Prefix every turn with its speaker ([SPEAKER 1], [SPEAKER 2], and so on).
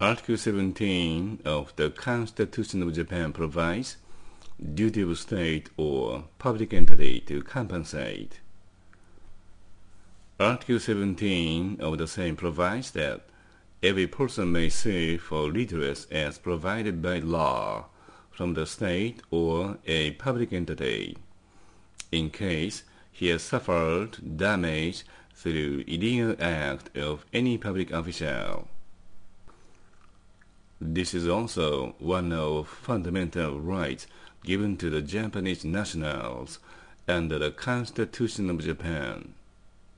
[SPEAKER 1] Article 17 of the Constitution of Japan provides duty of state or public entity to compensate. Article 17 of the same provides that every person may sue for redress as provided by law from the state or a public entity in case he has suffered damage through illegal act of any public official. This is also one of fundamental rights given to the Japanese nationals under the Constitution of Japan.